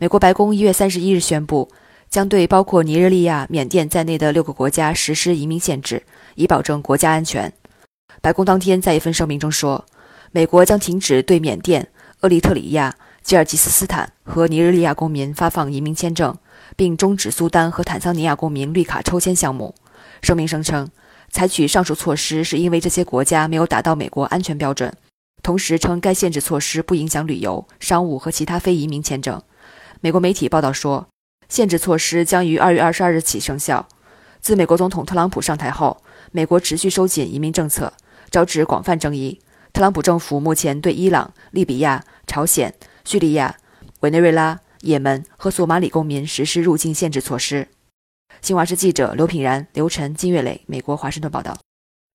美国白宫一月三十一日宣布，将对包括尼日利亚、缅甸在内的六个国家实施移民限制，以保证国家安全。白宫当天在一份声明中说，美国将停止对缅甸、厄立特里亚、吉尔吉斯斯坦和尼日利亚公民发放移民签证，并终止苏丹和坦桑尼亚公民绿卡抽签项目。声明声称，采取上述措施是因为这些国家没有达到美国安全标准，同时称该限制措施不影响旅游、商务和其他非移民签证。美国媒体报道说，限制措施将于二月二十二日起生效。自美国总统特朗普上台后，美国持续收紧移民政策，招致广泛争议。特朗普政府目前对伊朗、利比亚、朝鲜、叙利亚、委内瑞拉、也门和索马里公民实施入境限制措施。新华社记者刘品然、刘晨、金月磊，美国华盛顿报道。